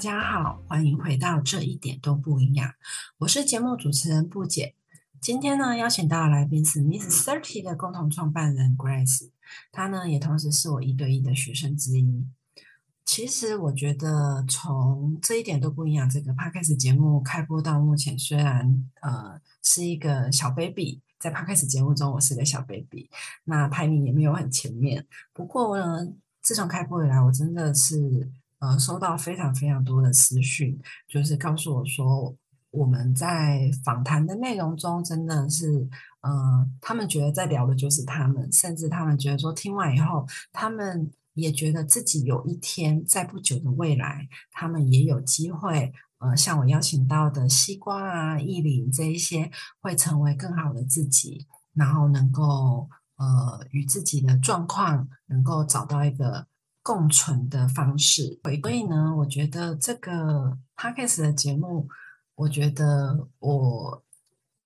大家好，欢迎回到这一点都不一样。我是节目主持人布姐。今天呢，邀请到的来宾是 Miss Thirty 的共同创办人 Grace，她呢也同时是我一对一的学生之一。其实我觉得，从这一点都不一样。这个 Podcast 节目开播到目前，虽然呃是一个小 baby，在 Podcast 节目中我是个小 baby，那排名也没有很前面。不过呢，自从开播以来，我真的是。呃，收到非常非常多的私讯，就是告诉我说，我们在访谈的内容中真的是，呃，他们觉得在聊的就是他们，甚至他们觉得说听完以后，他们也觉得自己有一天在不久的未来，他们也有机会，呃，像我邀请到的西瓜啊、意林这一些，会成为更好的自己，然后能够呃与自己的状况能够找到一个。共存的方式，所以呢，我觉得这个 podcast 的节目，我觉得我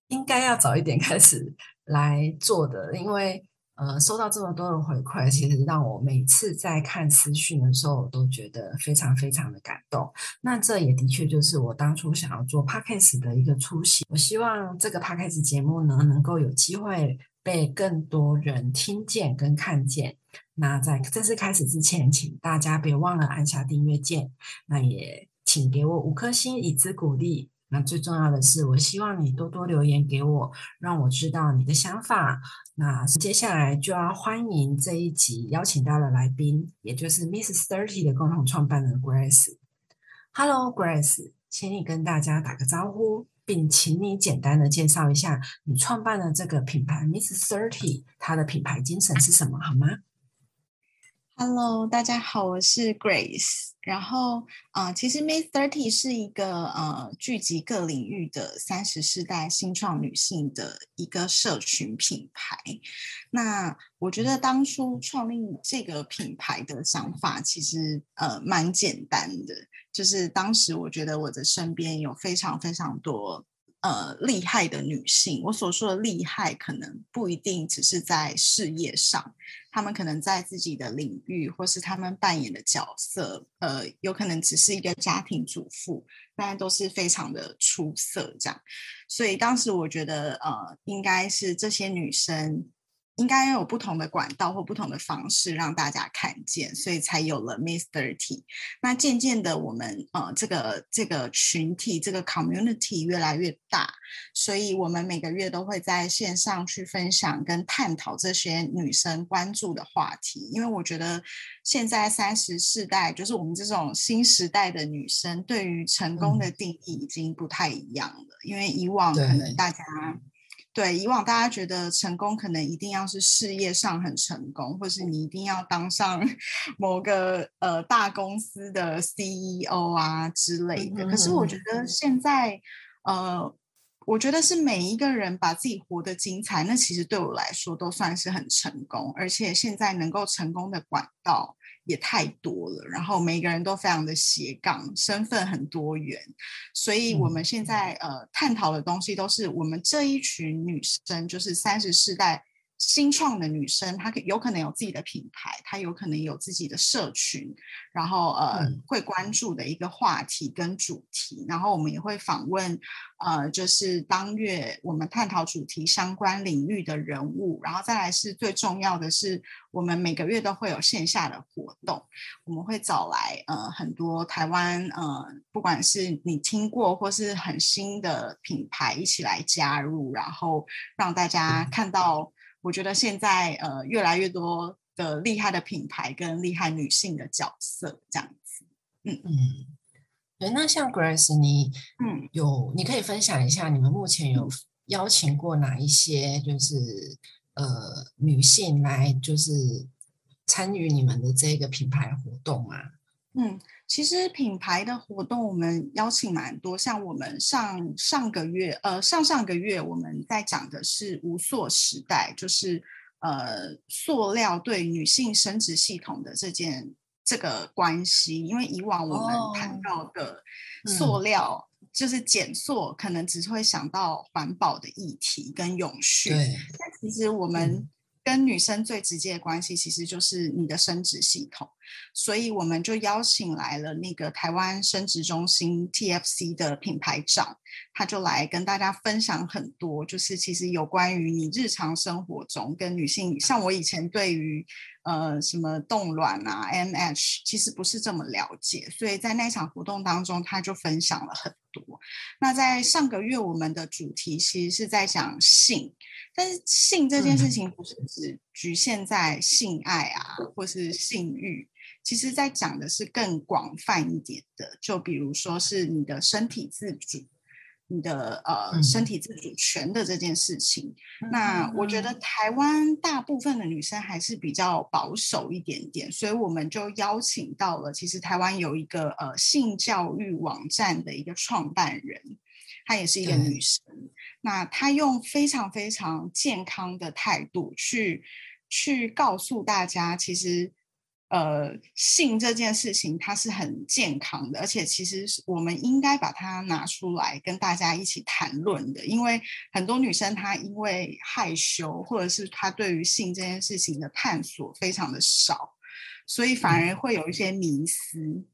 应该要早一点 开始来做的，因为呃，收到这么多的回馈，其实让我每次在看私讯的时候，我都觉得非常非常的感动。那这也的确就是我当初想要做 podcast 的一个初心。我希望这个 podcast 节目呢，能够有机会被更多人听见跟看见。那在正式开始之前，请大家别忘了按下订阅键。那也请给我五颗星以资鼓励。那最重要的是，我希望你多多留言给我，让我知道你的想法。那接下来就要欢迎这一集邀请到的来宾，也就是 Miss Thirty 的共同创办人 Grace。Hello Grace，请你跟大家打个招呼，并请你简单的介绍一下你创办的这个品牌 Miss Thirty，它的品牌精神是什么，好吗？Hello，大家好，我是 Grace。然后啊，其实 May Thirty 是一个呃聚集各领域的三十世代新创女性的一个社群品牌。那我觉得当初创立这个品牌的想法其实呃蛮简单的，就是当时我觉得我的身边有非常非常多。呃，厉害的女性，我所说的厉害，可能不一定只是在事业上，他们可能在自己的领域，或是他们扮演的角色，呃，有可能只是一个家庭主妇，但都是非常的出色，这样。所以当时我觉得，呃，应该是这些女生。应该有不同的管道或不同的方式让大家看见，所以才有了 Miss Thirty。那渐渐的，我们呃这个这个群体这个 community 越来越大，所以我们每个月都会在线上去分享跟探讨这些女生关注的话题。因为我觉得现在三十世代，就是我们这种新时代的女生，对于成功的定义已经不太一样了。因为以往可能大家。对，以往大家觉得成功可能一定要是事业上很成功，或是你一定要当上 某个呃大公司的 CEO 啊之类的。可是我觉得现在，呃，我觉得是每一个人把自己活得精彩，那其实对我来说都算是很成功。而且现在能够成功的管道。也太多了，然后每个人都非常的斜杠，身份很多元，所以我们现在呃探讨的东西都是我们这一群女生，就是三十世代。新创的女生，她可有可能有自己的品牌，她有可能有自己的社群，然后呃会关注的一个话题跟主题，然后我们也会访问呃就是当月我们探讨主题相关领域的人物，然后再来是最重要的是，我们每个月都会有线下的活动，我们会找来呃很多台湾呃不管是你听过或是很新的品牌一起来加入，然后让大家看到。我觉得现在呃越来越多的厉害的品牌跟厉害女性的角色这样子，嗯。嗯，对，那像 Grace，你嗯。有你可以分享一下你们目前有邀请过哪一些就是呃女性来就是参与你们的这个品牌活动吗？嗯。其实品牌的活动我们邀请蛮多，像我们上上个月，呃，上上个月我们在讲的是无塑时代，就是呃塑料对女性生殖系统的这件这个关系。因为以往我们谈到的塑料就是减塑，可能只会想到环保的议题跟永续，但其实我们。跟女生最直接的关系其实就是你的生殖系统，所以我们就邀请来了那个台湾生殖中心 TFC 的品牌长，他就来跟大家分享很多，就是其实有关于你日常生活中跟女性，像我以前对于呃什么冻卵啊 MH 其实不是这么了解，所以在那场活动当中，他就分享了很多。那在上个月我们的主题其实是在讲性。但是性这件事情不是只局限在性爱啊，或是性欲，其实在讲的是更广泛一点的，就比如说是你的身体自主，你的呃身体自主权的这件事情。那我觉得台湾大部分的女生还是比较保守一点点，所以我们就邀请到了，其实台湾有一个呃性教育网站的一个创办人。她也是一个女生，那她用非常非常健康的态度去去告诉大家，其实呃性这件事情它是很健康的，而且其实我们应该把它拿出来跟大家一起谈论的，因为很多女生她因为害羞，或者是她对于性这件事情的探索非常的少，所以反而会有一些迷思。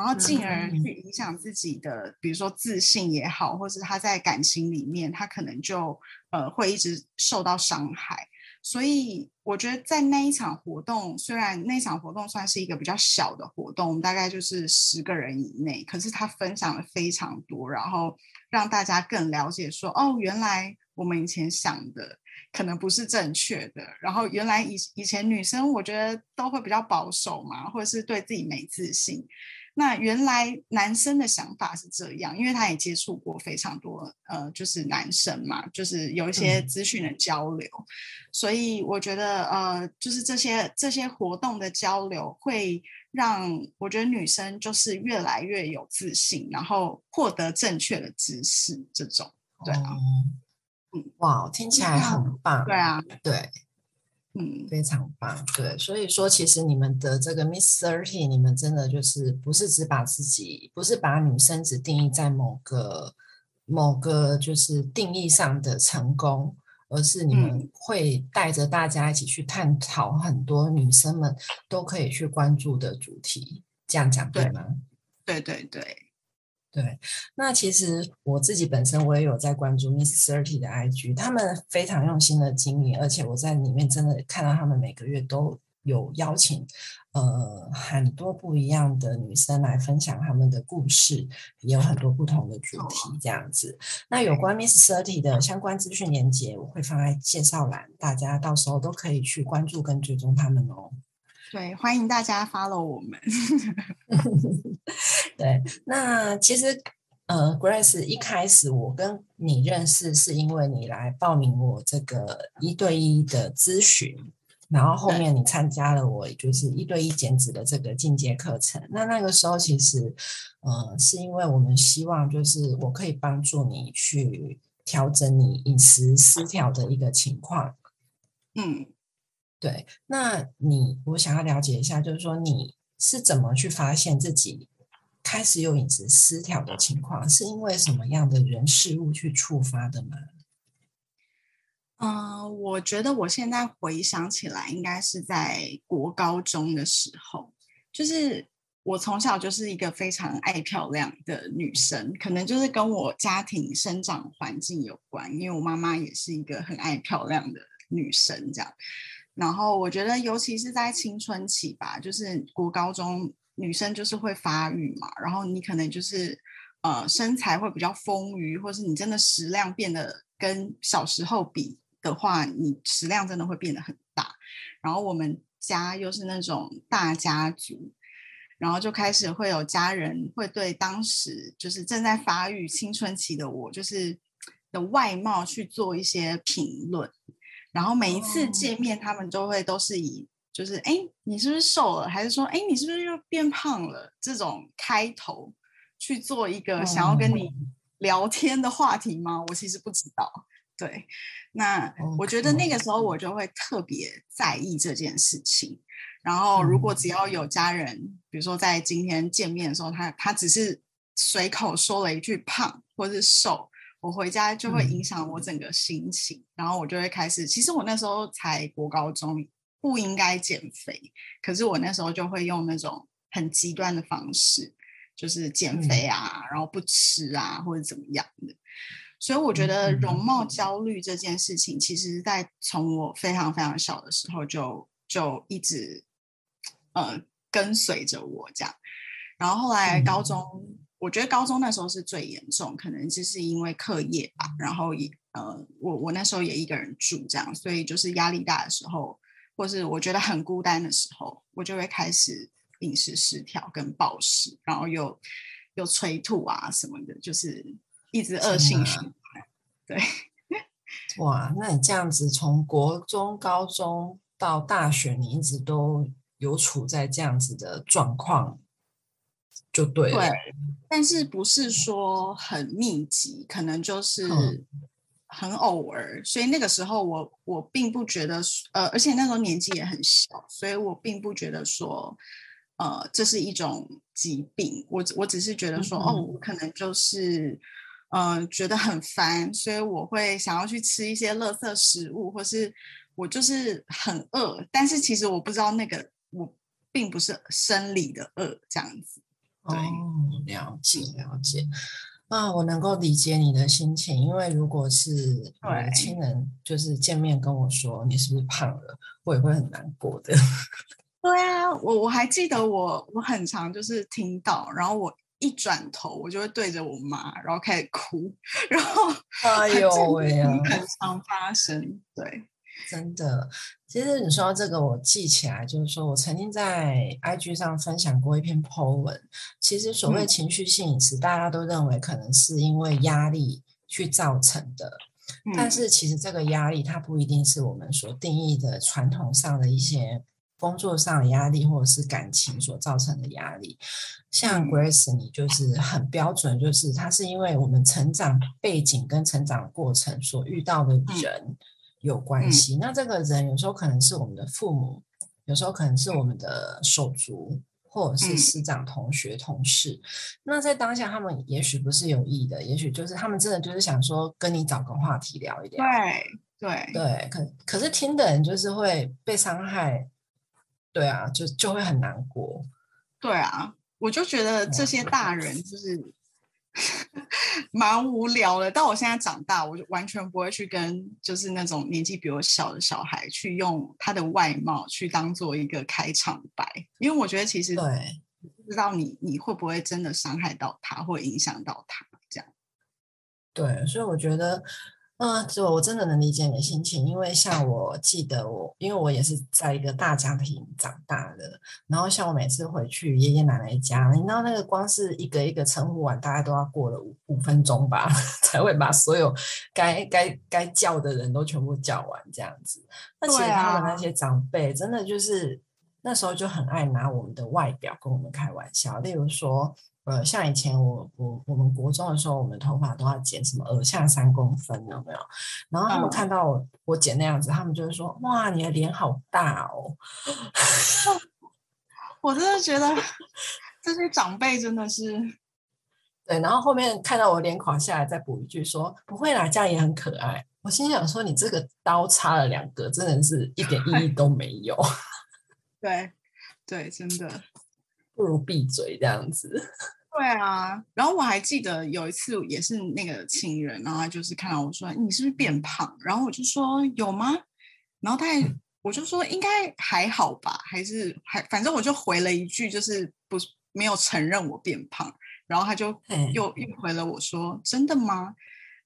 然后进而去影响自己的，比如说自信也好，或是他在感情里面，他可能就呃会一直受到伤害。所以我觉得在那一场活动，虽然那场活动算是一个比较小的活动，大概就是十个人以内，可是他分享了非常多，然后让大家更了解说，哦，原来我们以前想的可能不是正确的。然后原来以以前女生我觉得都会比较保守嘛，或者是对自己没自信。那原来男生的想法是这样，因为他也接触过非常多，呃，就是男生嘛，就是有一些资讯的交流，所以我觉得，呃，就是这些这些活动的交流，会让我觉得女生就是越来越有自信，然后获得正确的知识，这种，对啊，嗯，哇，听起来很棒，对啊，对。嗯，非常棒。对，所以说其实你们的这个 Miss Thirty，你们真的就是不是只把自己，不是把女生只定义在某个某个就是定义上的成功，而是你们会带着大家一起去探讨很多女生们都可以去关注的主题。这样讲对吗？对对对。对，那其实我自己本身我也有在关注 Miss Thirty 的 IG，他们非常用心的经营，而且我在里面真的看到他们每个月都有邀请呃很多不一样的女生来分享他们的故事，也有很多不同的主题这样子。那有关 Miss Thirty 的相关资讯连接，我会放在介绍栏，大家到时候都可以去关注跟追踪他们哦。对，欢迎大家 follow 我们。对，那其实呃，Grace 一开始我跟你认识是因为你来报名我这个一对一的咨询，然后后面你参加了我就是一对一减脂的这个进阶课程。那那个时候其实呃，是因为我们希望就是我可以帮助你去调整你饮食失调的一个情况。嗯。对，那你我想要了解一下，就是说你是怎么去发现自己开始有饮食失调的情况，是因为什么样的人事物去触发的吗？嗯，我觉得我现在回想起来，应该是在国高中的时候，就是我从小就是一个非常爱漂亮的女生，可能就是跟我家庭生长环境有关，因为我妈妈也是一个很爱漂亮的女生，这样。然后我觉得，尤其是在青春期吧，就是国高中女生就是会发育嘛，然后你可能就是呃身材会比较丰腴，或是你真的食量变得跟小时候比的话，你食量真的会变得很大。然后我们家又是那种大家族，然后就开始会有家人会对当时就是正在发育青春期的我，就是的外貌去做一些评论。然后每一次见面，他们都会都是以就是哎，你是不是瘦了？还是说哎，你是不是又变胖了？这种开头去做一个想要跟你聊天的话题吗？我其实不知道。对，那我觉得那个时候我就会特别在意这件事情。然后如果只要有家人，比如说在今天见面的时候，他他只是随口说了一句胖或是瘦。我回家就会影响我整个心情，然后我就会开始。其实我那时候才国高中，不应该减肥，可是我那时候就会用那种很极端的方式，就是减肥啊，然后不吃啊，或者怎么样的。所以我觉得容貌焦虑这件事情，其实在从我非常非常小的时候就就一直呃跟随着我这样。然后后来高中，我觉得高中那时候是最严重，可能就是因为课业吧。然后也呃，我我那时候也一个人住这样，所以就是压力大的时候，或是我觉得很孤单的时候，我就会开始饮食失调跟暴食，然后又又催吐啊什么的，就是。一直恶性循环，对，哇，那你这样子从国中、高中到大学，你一直都有处在这样子的状况，就对了。对，但是不是说很密集，可能就是很偶尔。所以那个时候，我我并不觉得，呃，而且那时候年纪也很小，所以我并不觉得说，呃，这是一种疾病。我我只是觉得说，哦，我可能就是。嗯，觉得很烦，所以我会想要去吃一些垃圾食物，或是我就是很饿，但是其实我不知道那个我并不是生理的饿这样子。哦，了解了解。啊，我能够理解你的心情，因为如果是亲人就是见面跟我说你是不是胖了，我也会很难过的。对啊，我我还记得我我很常就是听到，然后我。一转头，我就会对着我妈，然后开始哭，然后哎呦喂呀，很常发生，对，真的。其实你说到这个，我记起来，就是说我曾经在 IG 上分享过一篇 po 文。其实所谓情绪性饮食，大家都认为可能是因为压力去造成的，但是其实这个压力它不一定是我们所定义的传统上的一些。工作上的压力，或者是感情所造成的压力，像 Grace，你就是很标准，就是它是因为我们成长背景跟成长过程所遇到的人有关系。那这个人有时候可能是我们的父母，有时候可能是我们的手足，或者是师长、同学、同事。那在当下，他们也许不是有意的，也许就是他们真的就是想说跟你找个话题聊一聊。对对对，可可是听的人就是会被伤害。对啊，就就会很难过。对啊，我就觉得这些大人就是蛮无聊的。到我现在长大，我就完全不会去跟就是那种年纪比我小的小孩去用他的外貌去当做一个开场白，因为我觉得其实对，不知道你你会不会真的伤害到他，或影响到他这样。对，所以我觉得。嗯，就我真的能理解你的心情，因为像我记得我，因为我也是在一个大家庭长大的，然后像我每次回去爷爷奶奶家，你知道那个光是一个一个称呼完，大概都要过了五五分钟吧，才会把所有该该该叫的人都全部叫完这样子。那其他的那些长辈，真的就是那时候就很爱拿我们的外表跟我们开玩笑，例如说。呃，像以前我我我们国中的时候，我们头发都要剪什么耳下三公分，有没有？然后他们看到我我剪那样子，他们就会说：“哇，你的脸好大哦！” 我真的觉得这些长辈真的是 对。然后后面看到我脸垮下来，再补一句说：“不会啦，这样也很可爱。”我心想说：“你这个刀插了两个，真的是一点意义都没有。”对对，真的不如闭嘴这样子。对啊，然后我还记得有一次也是那个情人，然后他就是看到我说你是不是变胖，然后我就说有吗？然后他也我就说应该还好吧，还是还反正我就回了一句就是不没有承认我变胖，然后他就又又回了我说真的吗？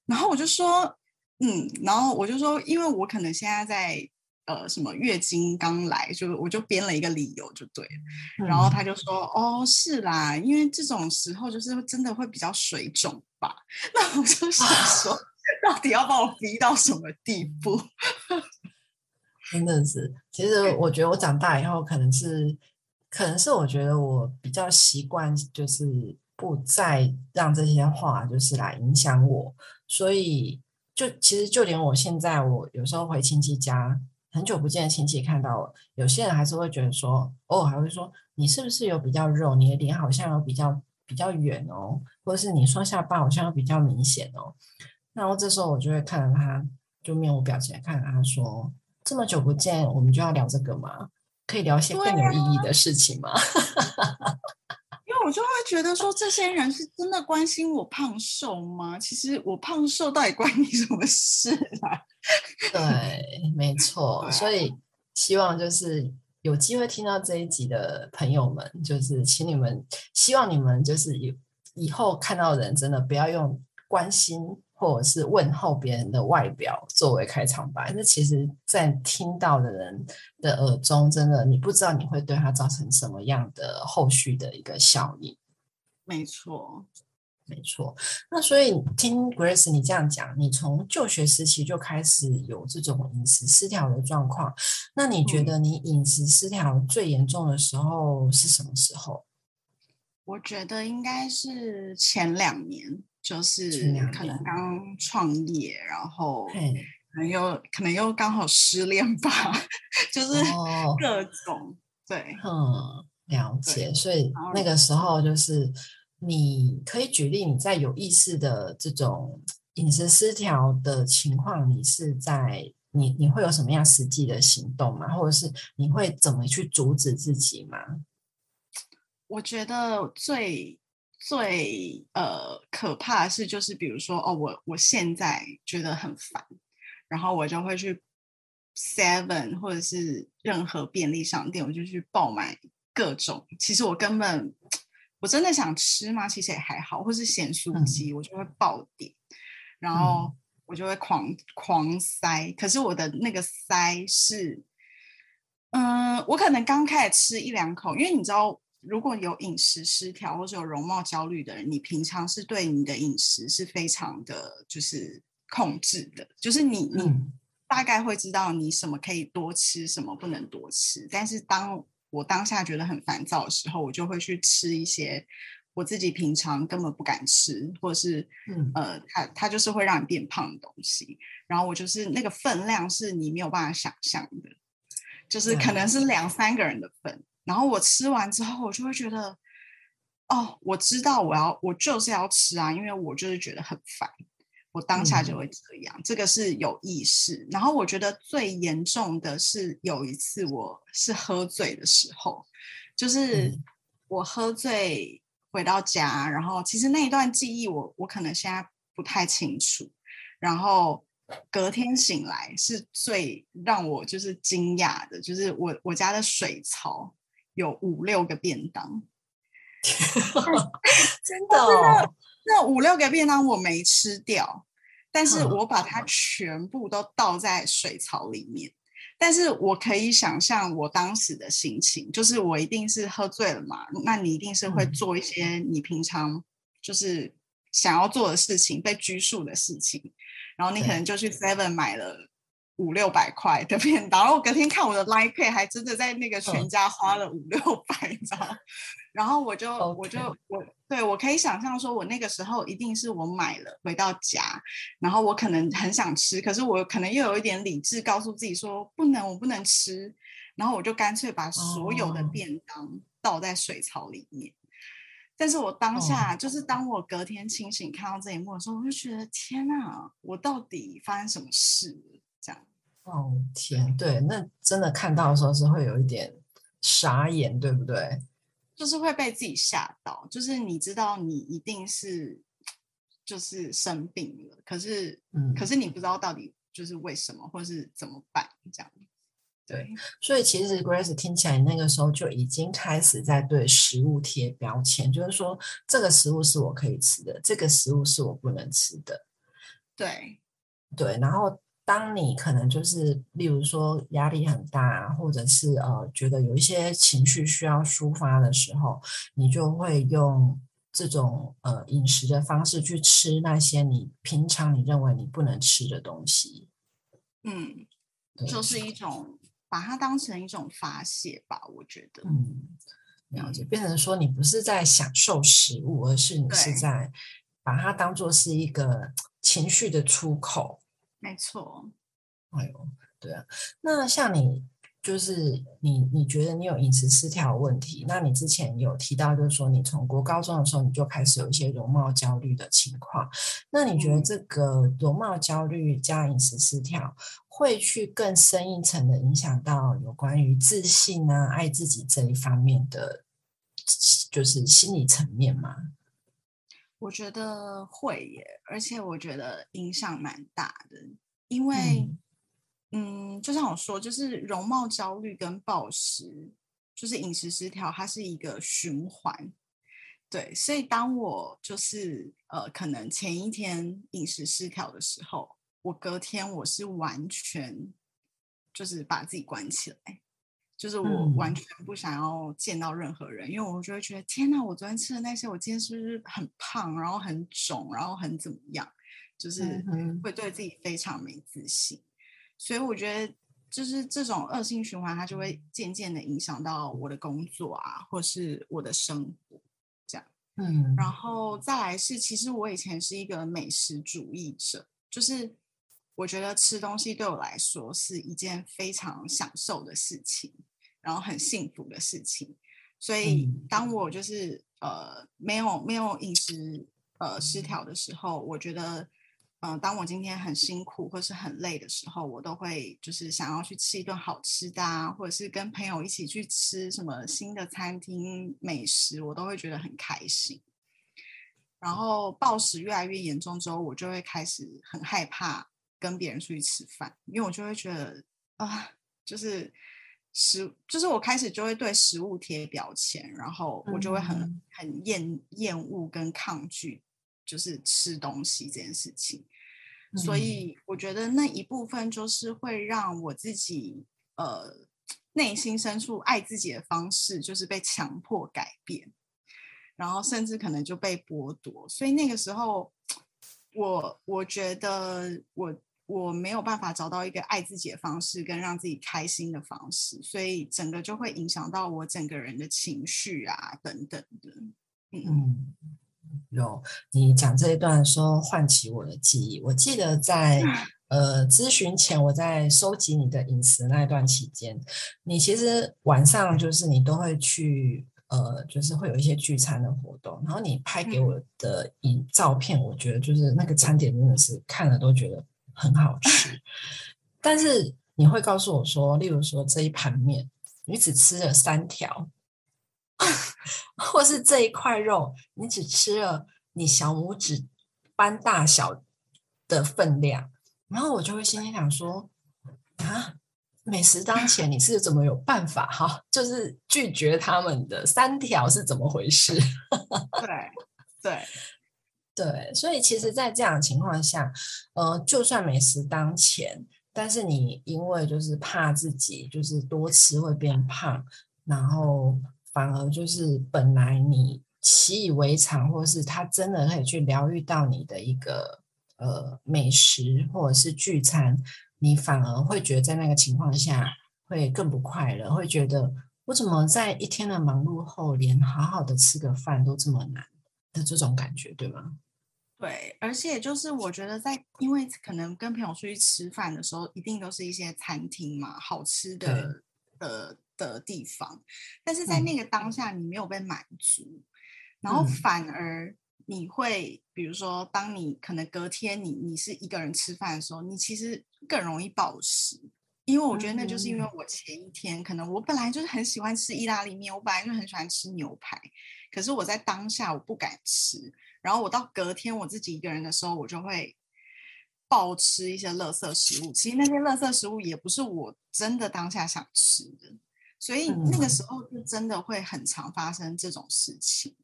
然后我就说嗯，然后我就说因为我可能现在在。呃，什么月经刚来，就我就编了一个理由就对了，然后他就说，哦，是啦，因为这种时候就是真的会比较水肿吧。那我就想说，到底要把我逼到什么地步？真的是，其实我觉得我长大以后，可能是，可能是我觉得我比较习惯，就是不再让这些话就是来影响我，所以就其实就连我现在，我有时候回亲戚家。很久不见的亲戚看到我，有些人还是会觉得说，哦，还会说你是不是有比较肉？你的脸好像有比较比较圆哦，或者是你双下巴好像比较明显哦。然后这时候我就会看着他，就面无表情地看着他说：“这么久不见，我们就要聊这个吗？可以聊一些更有意义的事情吗？” 我就会觉得说，这些人是真的关心我胖瘦吗？其实我胖瘦到底关你什么事啊？对，没 错。所以希望就是有机会听到这一集的朋友们，就是请你们，希望你们就是有以后看到人，真的不要用关心或者是问候别人的外表作为开场白。那其实，在听到的人的耳中，真的你不知道你会对他造成什么样的后续的一个效应。没错。没错，那所以听 Grace 你这样讲，你从就学时期就开始有这种饮食失调的状况。那你觉得你饮食失调最严重的时候是什么时候？我觉得应该是前两年，就是可能刚创业，然后可能又可能又刚好失恋吧，就是各种对，嗯，了解。所以那个时候就是。你可以举例你在有意识的这种饮食失调的情况，你是在你你会有什么样实际的行动吗？或者是你会怎么去阻止自己吗？我觉得最最呃可怕的是，就是比如说哦，我我现在觉得很烦，然后我就会去 Seven 或者是任何便利商店，我就去爆买各种。其实我根本。我真的想吃吗？其实也还好，或是咸酥鸡，我就会爆点，然后我就会狂狂塞。可是我的那个塞是，嗯，我可能刚开始吃一两口，因为你知道，如果有饮食失调或者有容貌焦虑的人，你平常是对你的饮食是非常的，就是控制的，就是你你大概会知道你什么可以多吃，什么不能多吃，但是当我当下觉得很烦躁的时候，我就会去吃一些我自己平常根本不敢吃，或者是呃，它它就是会让你变胖的东西。然后我就是那个分量是你没有办法想象的，就是可能是两三个人的份。然后我吃完之后，我就会觉得，哦，我知道我要我就是要吃啊，因为我就是觉得很烦。我当下就会这样，这个是有意识。然后我觉得最严重的是有一次，我是喝醉的时候，就是我喝醉回到家，然后其实那一段记忆我我可能现在不太清楚。然后隔天醒来是最让我就是惊讶的，就是我我家的水槽有五六个便当，真的。那五六个便当我没吃掉，但是我把它全部都倒在水槽里面。但是我可以想象我当时的心情，就是我一定是喝醉了嘛，那你一定是会做一些你平常就是想要做的事情，被拘束的事情，然后你可能就去 Seven 买了五六百块的便当，然后我隔天看我的 Line Pay 还真的在那个全家花了五六百，你知道。然后我就我就我对我可以想象说，我那个时候一定是我买了回到家，然后我可能很想吃，可是我可能又有一点理智告诉自己说不能，我不能吃，然后我就干脆把所有的便当倒在水槽里面。但是我当下就是当我隔天清醒看到这一幕的时候，我就觉得天哪，我到底发生什么事？这样哦天，对，那真的看到的时候是会有一点傻眼，对不对？就是会被自己吓到，就是你知道你一定是就是生病了，可是嗯，可是你不知道到底就是为什么，或是怎么办这样。对，所以其实 Grace 听起来那个时候就已经开始在对食物贴标签，就是说这个食物是我可以吃的，这个食物是我不能吃的。对，对，然后。当你可能就是，例如说压力很大，或者是呃觉得有一些情绪需要抒发的时候，你就会用这种呃饮食的方式去吃那些你平常你认为你不能吃的东西。嗯，就是一种把它当成一种发泄吧，我觉得。嗯，了解，变成说你不是在享受食物，而是你是在把它当做是一个情绪的出口。没错，哎呦，对啊，那像你就是你你觉得你有饮食失调问题，那你之前有提到，就是说你从国高中的时候你就开始有一些容貌焦虑的情况，那你觉得这个容貌焦虑加饮食失调会去更深一层的影响到有关于自信啊、爱自己这一方面的，就是心理层面吗？我觉得会耶，而且我觉得影响蛮大的，因为。嗯，就像我说，就是容貌焦虑跟暴食，就是饮食失调，它是一个循环。对，所以当我就是呃，可能前一天饮食失调的时候，我隔天我是完全就是把自己关起来，就是我完全不想要见到任何人，因为我就会觉得天哪，我昨天吃的那些，我今天是不是很胖，然后很肿，然后很怎么样，就是会对自己非常没自信。所以我觉得，就是这种恶性循环，它就会渐渐的影响到我的工作啊，或是我的生活，这样。嗯，然后再来是，其实我以前是一个美食主义者，就是我觉得吃东西对我来说是一件非常享受的事情，然后很幸福的事情。所以当我就是呃没有没有饮食呃失调的时候，我觉得。嗯，当我今天很辛苦或是很累的时候，我都会就是想要去吃一顿好吃的啊，或者是跟朋友一起去吃什么新的餐厅美食，我都会觉得很开心。然后暴食越来越严重之后，我就会开始很害怕跟别人出去吃饭，因为我就会觉得啊，就是食，就是我开始就会对食物贴标签，然后我就会很很厌厌恶跟抗拒，就是吃东西这件事情。所以我觉得那一部分就是会让我自己呃内心深处爱自己的方式，就是被强迫改变，然后甚至可能就被剥夺。所以那个时候，我我觉得我我没有办法找到一个爱自己的方式，跟让自己开心的方式，所以整个就会影响到我整个人的情绪啊等等的，嗯。有你讲这一段的时候，唤起我的记忆。我记得在 呃咨询前，我在收集你的饮食那一段期间，你其实晚上就是你都会去呃，就是会有一些聚餐的活动，然后你拍给我的影照片，我觉得就是那个餐点真的是看了都觉得很好吃。但是你会告诉我说，例如说这一盘面，你只吃了三条。或是这一块肉，你只吃了你小拇指般大小的分量，然后我就会心里想说：啊，美食当前，你是怎么有办法哈？就是拒绝他们的三条是怎么回事？对对对，所以其实，在这样的情况下，呃，就算美食当前，但是你因为就是怕自己就是多吃会变胖，然后。反而就是本来你习以为常，或是他真的可以去疗愈到你的一个呃美食或者是聚餐，你反而会觉得在那个情况下会更不快乐，会觉得我怎么在一天的忙碌后，连好好的吃个饭都这么难的这种感觉，对吗？对，而且就是我觉得在因为可能跟朋友出去吃饭的时候，一定都是一些餐厅嘛，好吃的的。的地方，但是在那个当下你没有被满足，然后反而你会，比如说，当你可能隔天你你是一个人吃饭的时候，你其实更容易暴食，因为我觉得那就是因为我前一天可能我本来就是很喜欢吃意大利面，我本来就很喜欢吃牛排，可是我在当下我不敢吃，然后我到隔天我自己一个人的时候，我就会暴吃一些垃圾食物，其实那些垃圾食物也不是我真的当下想吃的。所以那个时候就真的会很常发生这种事情，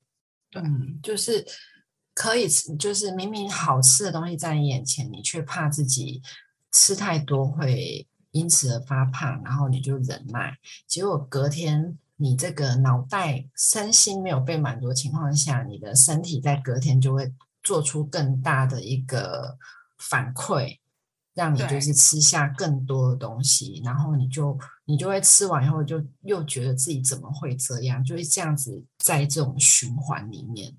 对，就是可以吃，就是明明好吃的东西在你眼前，你却怕自己吃太多会因此而发胖，然后你就忍耐，结果隔天你这个脑袋身心没有被满足的情况下，你的身体在隔天就会做出更大的一个反馈。让你就是吃下更多的东西，然后你就你就会吃完以后就又觉得自己怎么会这样，就会这样子在这种循环里面。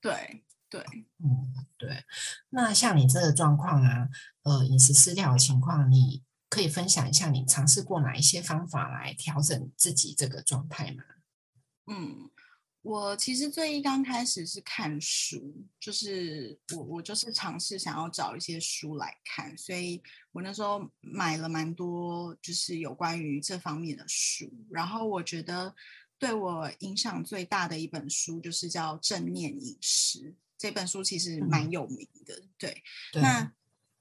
对对，嗯对。那像你这个状况啊，呃，饮食失调的情况，你可以分享一下你尝试过哪一些方法来调整自己这个状态吗？嗯。我其实最一刚开始是看书，就是我我就是尝试想要找一些书来看，所以我那时候买了蛮多就是有关于这方面的书。然后我觉得对我影响最大的一本书就是叫《正念饮食》这本书，其实蛮有名的。对，那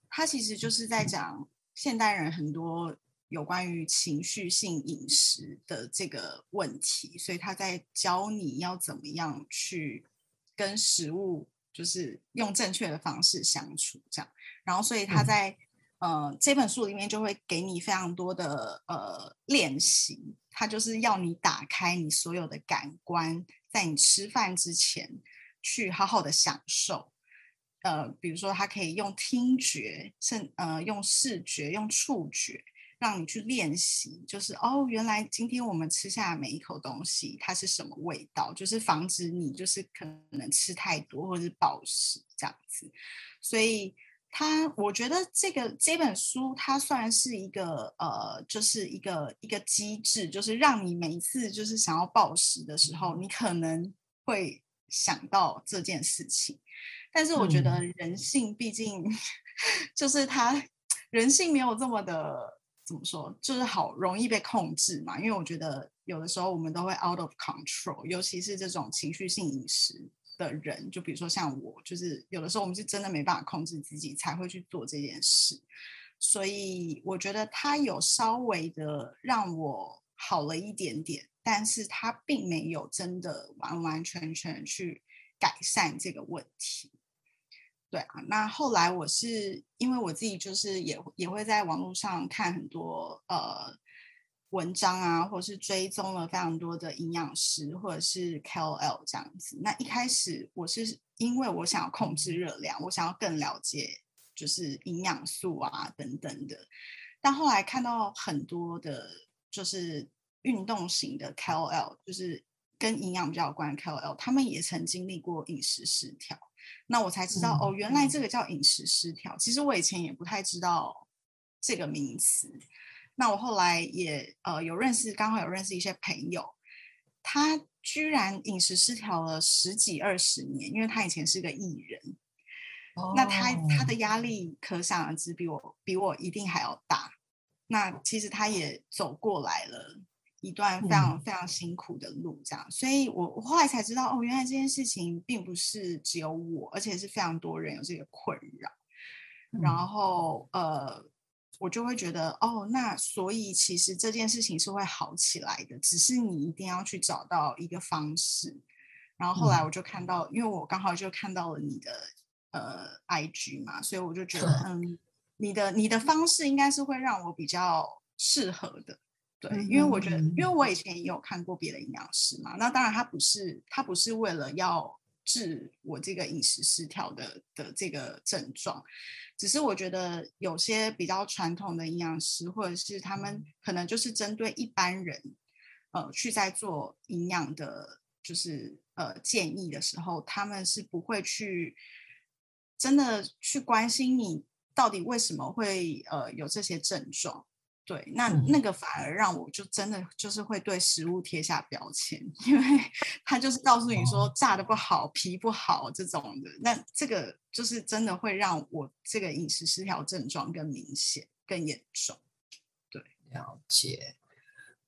它其实就是在讲现代人很多。有关于情绪性饮食的这个问题，所以他在教你要怎么样去跟食物，就是用正确的方式相处，这样。然后，所以他在呃这本书里面就会给你非常多的呃练习，他就是要你打开你所有的感官，在你吃饭之前去好好的享受。呃，比如说，他可以用听觉，甚呃用视觉，用触觉。让你去练习，就是哦，原来今天我们吃下每一口东西，它是什么味道，就是防止你就是可能吃太多或者是暴食这样子。所以，它我觉得这个这本书它算是一个呃，就是一个一个机制，就是让你每一次就是想要暴食的时候，你可能会想到这件事情。但是，我觉得人性毕竟 就是他人性没有这么的。怎么说？就是好容易被控制嘛，因为我觉得有的时候我们都会 out of control，尤其是这种情绪性饮食的人，就比如说像我，就是有的时候我们是真的没办法控制自己，才会去做这件事。所以我觉得他有稍微的让我好了一点点，但是他并没有真的完完全全去改善这个问题。对啊，那后来我是因为我自己就是也也会在网络上看很多呃文章啊，或者是追踪了非常多的营养师或者是 KOL 这样子。那一开始我是因为我想要控制热量，我想要更了解就是营养素啊等等的。但后来看到很多的，就是运动型的 KOL，就是跟营养比较有关的 KOL，他们也曾经历过饮食失调。那我才知道哦，原来这个叫饮食失调。其实我以前也不太知道这个名词。那我后来也呃有认识，刚好有认识一些朋友，他居然饮食失调了十几二十年，因为他以前是个艺人。那他他的压力可想而知，比我比我一定还要大。那其实他也走过来了。一段非常非常辛苦的路，这样，所以我我后来才知道，哦，原来这件事情并不是只有我，而且是非常多人有这个困扰。然后，呃，我就会觉得，哦，那所以其实这件事情是会好起来的，只是你一定要去找到一个方式。然后后来我就看到，因为我刚好就看到了你的呃 IG 嘛，所以我就觉得，嗯，你的你的方式应该是会让我比较适合的。对，因为我觉得，因为我以前也有看过别的营养师嘛，那当然他不是他不是为了要治我这个饮食失调的的这个症状，只是我觉得有些比较传统的营养师，或者是他们可能就是针对一般人，呃，去在做营养的，就是呃建议的时候，他们是不会去真的去关心你到底为什么会呃有这些症状。对，那那个反而让我就真的就是会对食物贴下标签，因为他就是告诉你说炸的不好、皮不好这种的，那这个就是真的会让我这个饮食失调症状更明显、更严重。对，了解。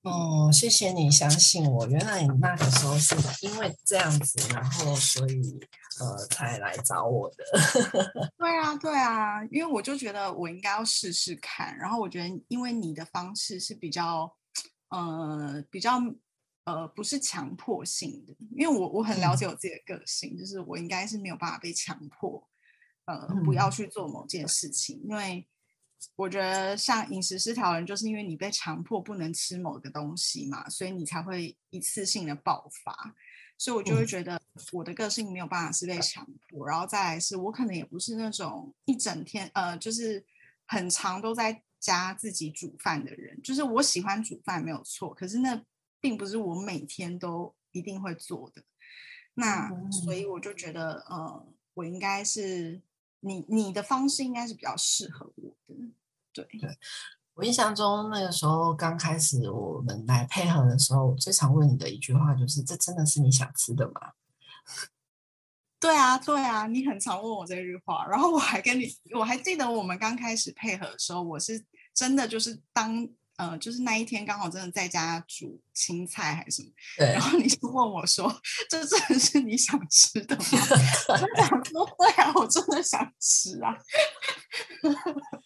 哦，谢谢你相信我。原来你那个时候是因为这样子，然后所以呃才来找我的。对啊，对啊，因为我就觉得我应该要试试看。然后我觉得，因为你的方式是比较呃比较呃不是强迫性的，因为我我很了解我自己的个性，就是我应该是没有办法被强迫呃不要去做某件事情，因为。我觉得像饮食失调人，就是因为你被强迫不能吃某个东西嘛，所以你才会一次性的爆发。所以我就会觉得我的个性没有办法是被强迫，然后再来是我可能也不是那种一整天呃，就是很长都在家自己煮饭的人。就是我喜欢煮饭没有错，可是那并不是我每天都一定会做的。那所以我就觉得呃，我应该是。你你的方式应该是比较适合我的，对对，我印象中那个时候刚开始我们来配合的时候，我最常问你的一句话就是：“这真的是你想吃的吗？” 对啊，对啊，你很常问我这句话，然后我还跟你，我还记得我们刚开始配合的时候，我是真的就是当呃，就是那一天刚好真的在家煮青菜还是什么，对，然后你就问我说：“这真的是你想吃的吗？”我 说：“对啊，我真的想吃啊。”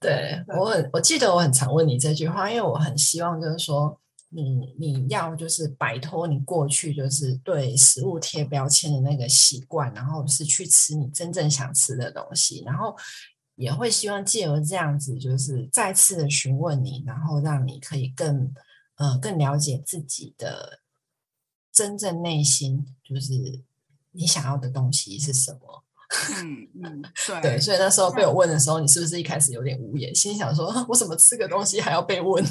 对我很，我记得我很常问你这句话，因为我很希望就是说，你你要就是摆脱你过去就是对食物贴标签的那个习惯，然后是去吃你真正想吃的东西，然后也会希望借由这样子，就是再次的询问你，然后让你可以更呃更了解自己的真正内心，就是你想要的东西是什么。嗯嗯，对对，所以那时候被我问的时候，你是不是一开始有点无言，心想说：“我怎么吃个东西还要被问？”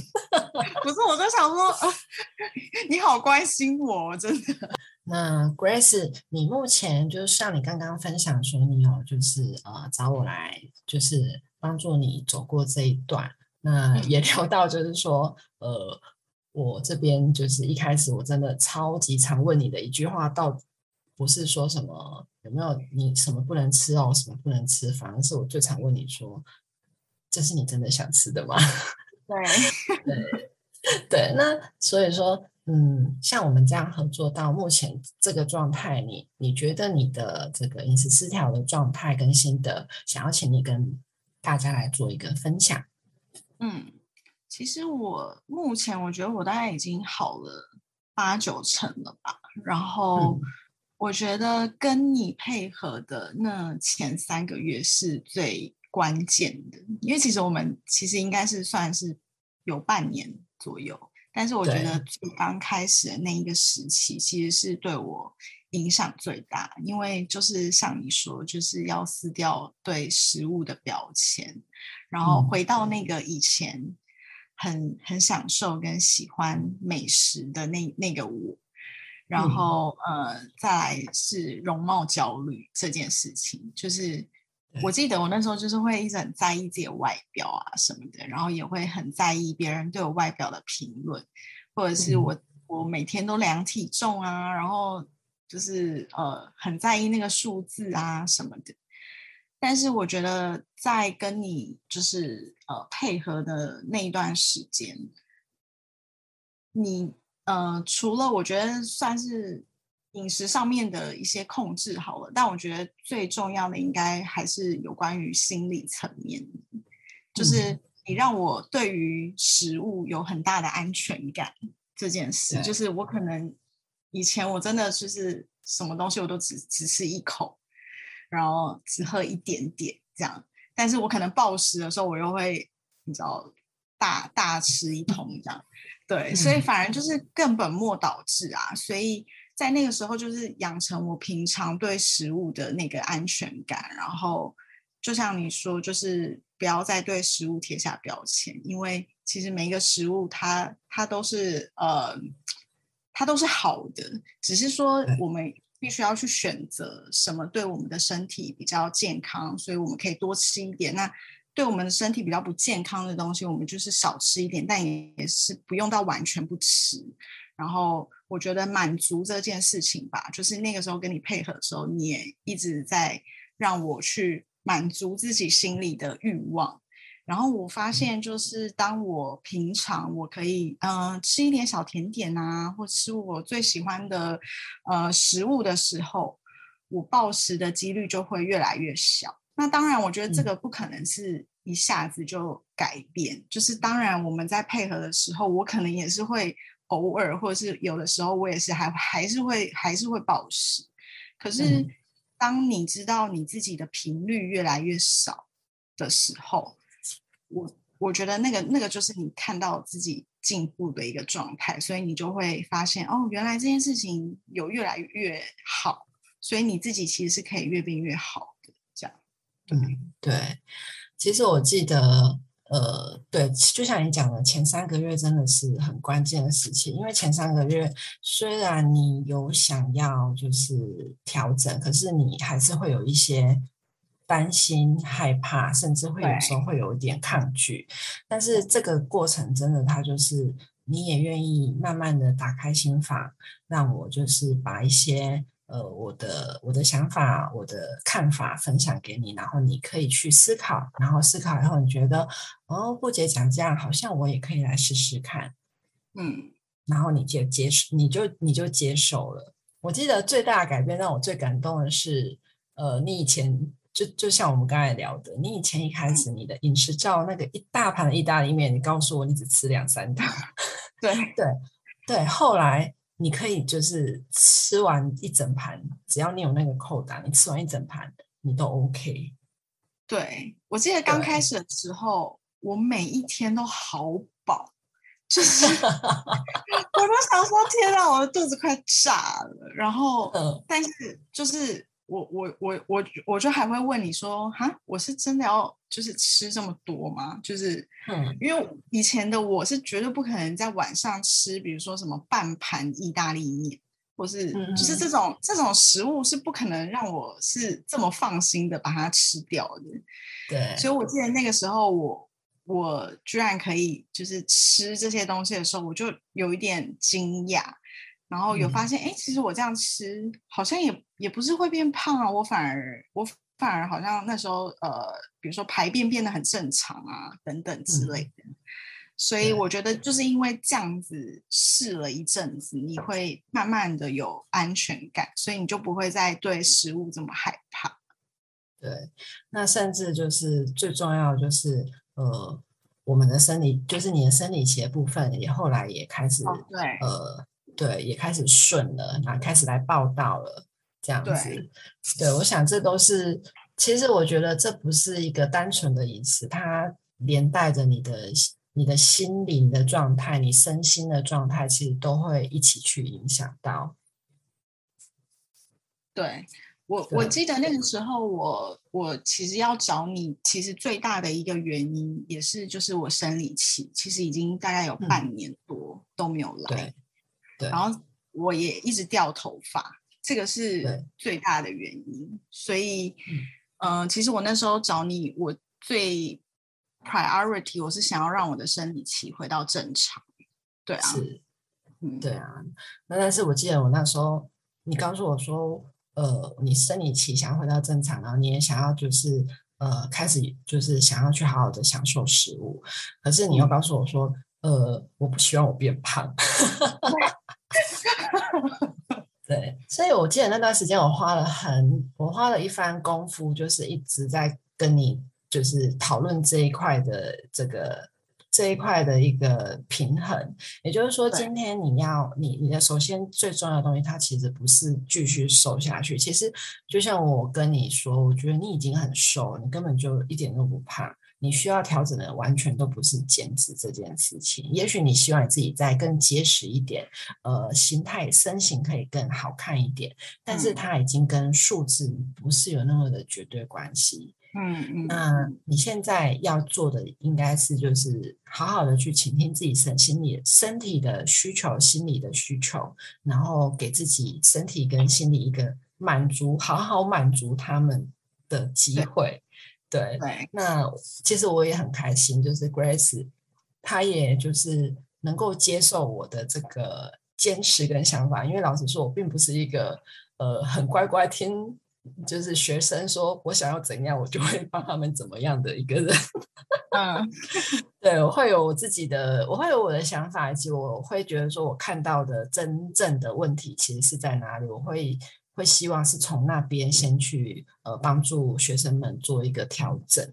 不是，我在想说，你好关心我，真的。那 Grace，你目前就是像你刚刚分享说，你有就是呃找我来，就是帮助你走过这一段。那也聊到就是说，呃，我这边就是一开始我真的超级常问你的一句话，到不是说什么。有没有你什么不能吃哦？什么不能吃？反而是我最常问你说：“这是你真的想吃的吗？”对 对 对。那所以说，嗯，像我们这样合作到目前这个状态，你你觉得你的这个饮食失调的状态跟心得，想要请你跟大家来做一个分享。嗯，其实我目前我觉得我大概已经好了八九成了吧，然后。我觉得跟你配合的那前三个月是最关键的，因为其实我们其实应该是算是有半年左右，但是我觉得最刚开始的那一个时期，其实是对我影响最大，因为就是像你说，就是要撕掉对食物的标签，然后回到那个以前很很享受跟喜欢美食的那那个我。然后，呃，再来是容貌焦虑这件事情，就是我记得我那时候就是会一直很在意自己的外表啊什么的，然后也会很在意别人对我外表的评论，或者是我我每天都量体重啊，然后就是呃很在意那个数字啊什么的。但是我觉得在跟你就是呃配合的那一段时间，你。呃，除了我觉得算是饮食上面的一些控制好了，但我觉得最重要的应该还是有关于心理层面，就是你让我对于食物有很大的安全感这件事。就是我可能以前我真的就是什么东西我都只只吃一口，然后只喝一点点这样，但是我可能暴食的时候，我又会你知道大大吃一通这样。对，所以反而就是更本末倒置啊！所以在那个时候，就是养成我平常对食物的那个安全感，然后就像你说，就是不要再对食物贴下标签，因为其实每一个食物它它都是呃，它都是好的，只是说我们必须要去选择什么对我们的身体比较健康，所以我们可以多吃一点。那对我们的身体比较不健康的东西，我们就是少吃一点，但也是不用到完全不吃。然后我觉得满足这件事情吧，就是那个时候跟你配合的时候，你也一直在让我去满足自己心里的欲望。然后我发现，就是当我平常我可以嗯吃一点小甜点啊，或吃我最喜欢的呃食物的时候，我暴食的几率就会越来越小。那当然，我觉得这个不可能是一下子就改变。就是当然，我们在配合的时候，我可能也是会偶尔，或者是有的时候，我也是还还是会还是会暴食。可是，当你知道你自己的频率越来越少的时候，我我觉得那个那个就是你看到自己进步的一个状态，所以你就会发现哦，原来这件事情有越来越好，所以你自己其实是可以越变越好的。这样。嗯，对，其实我记得，呃，对，就像你讲的，前三个月真的是很关键的时期，因为前三个月虽然你有想要就是调整，可是你还是会有一些担心、害怕，甚至会有时候会有一点抗拒。但是这个过程真的，它就是你也愿意慢慢的打开心房，让我就是把一些呃我的我的想法、我的看法分享给你，然后你可以去思考，然后思考以后你觉得哦，不姐讲这样，好像我也可以来试试看，嗯，然后你就接受，你就你就接受了。我记得最大的改变让我最感动的是，呃，你以前。就就像我们刚才聊的，你以前一开始你的饮食照那个一大盘的意大利面，你告诉我你只吃两三条，对对对，后来你可以就是吃完一整盘，只要你有那个扣打，你吃完一整盘你都 OK。对我记得刚开始的时候，我每一天都好饱，就是 我都想说天啊，我的肚子快炸了。然后，但是就是。我我我我我就还会问你说哈，我是真的要就是吃这么多吗？就是，嗯，因为以前的我是绝对不可能在晚上吃，比如说什么半盘意大利面，或是就是这种这种食物是不可能让我是这么放心的把它吃掉的。对，所以我记得那个时候我我居然可以就是吃这些东西的时候，我就有一点惊讶。然后有发现，哎，其实我这样吃好像也也不是会变胖啊，我反而我反而好像那时候呃，比如说排便变得很正常啊，等等之类的。所以我觉得就是因为这样子试了一阵子，你会慢慢的有安全感，所以你就不会再对食物这么害怕。对，那甚至就是最重要就是，呃，我们的生理，就是你的生理期的部分，也后来也开始对，呃。对，也开始顺了，然后开始来报道了，这样子。对，我想这都是，其实我觉得这不是一个单纯的饮食，它连带着你的、你的心灵的状态、你身心的状态，其实都会一起去影响到。对我，我记得那个时候，我我其实要找你，其实最大的一个原因也是，就是我生理期其实已经大概有半年多都没有来。然后我也一直掉头发，这个是最大的原因。所以，嗯，其实我那时候找你，我最 priority 我是想要让我的生理期回到正常。对啊，是，嗯，对啊。那但是我记得我那时候，你告诉我说，呃，你生理期想要回到正常，然后你也想要就是呃开始就是想要去好好的享受食物，可是你又告诉我说，呃，我不希望我变胖。对，所以我记得那段时间，我花了很，我花了一番功夫，就是一直在跟你就是讨论这一块的这个这一块的一个平衡。也就是说，今天你要你你的首先最重要的东西，它其实不是继续瘦下去。其实就像我跟你说，我觉得你已经很瘦，你根本就一点都不胖。你需要调整的完全都不是减脂这件事情，也许你希望你自己再更结实一点，呃，形态身形可以更好看一点，但是它已经跟数字不是有那么的绝对关系。嗯嗯，那你现在要做的应该是就是好好的去倾听自己身心理身体的需求、心理的需求，然后给自己身体跟心理一个满足，好好满足他们的机会。对，那其实我也很开心，就是 Grace，她也就是能够接受我的这个坚持跟想法，因为老实说，我并不是一个呃很乖乖听，就是学生说我想要怎样，我就会帮他们怎么样的一个人。嗯，对我会有我自己的，我会有我的想法，以及我会觉得说我看到的真正的问题其实是在哪里，我会。会希望是从那边先去呃帮助学生们做一个调整，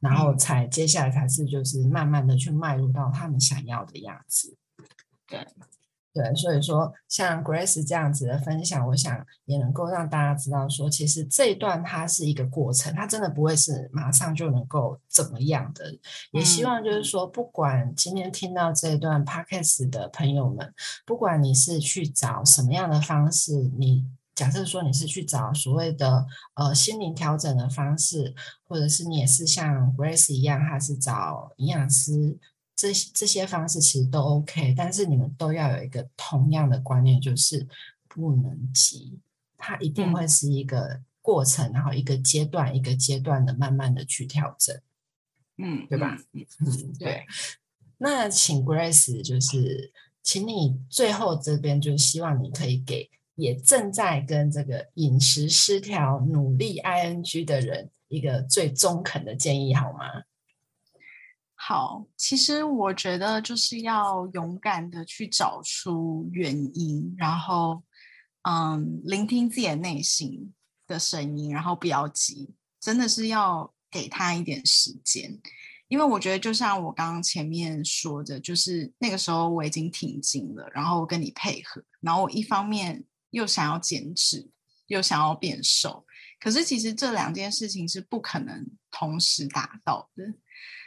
然后才接下来才是就是慢慢的去迈入到他们想要的样子。对对，所以说像 Grace 这样子的分享，我想也能够让大家知道说，其实这一段它是一个过程，它真的不会是马上就能够怎么样的。也希望就是说，不管今天听到这一段 Podcast 的朋友们，不管你是去找什么样的方式，你。假设说你是去找所谓的呃心灵调整的方式，或者是你也是像 Grace 一样，他是找营养师，这这些方式其实都 OK，但是你们都要有一个同样的观念，就是不能急，它一定会是一个过程，然后一个阶段一个阶段的慢慢的去调整，嗯，对吧？嗯，嗯，对。那请 Grace 就是，请你最后这边就希望你可以给也正在跟这个饮食失调努力 ing 的人一个最中肯的建议，好吗？好，其实我觉得就是要勇敢的去找出原因，然后嗯，聆听自己的内心的声音，然后不要急，真的是要给他一点时间。因为我觉得，就像我刚刚前面说的，就是那个时候我已经挺进了，然后我跟你配合，然后我一方面又想要减脂，又想要变瘦，可是其实这两件事情是不可能同时达到的。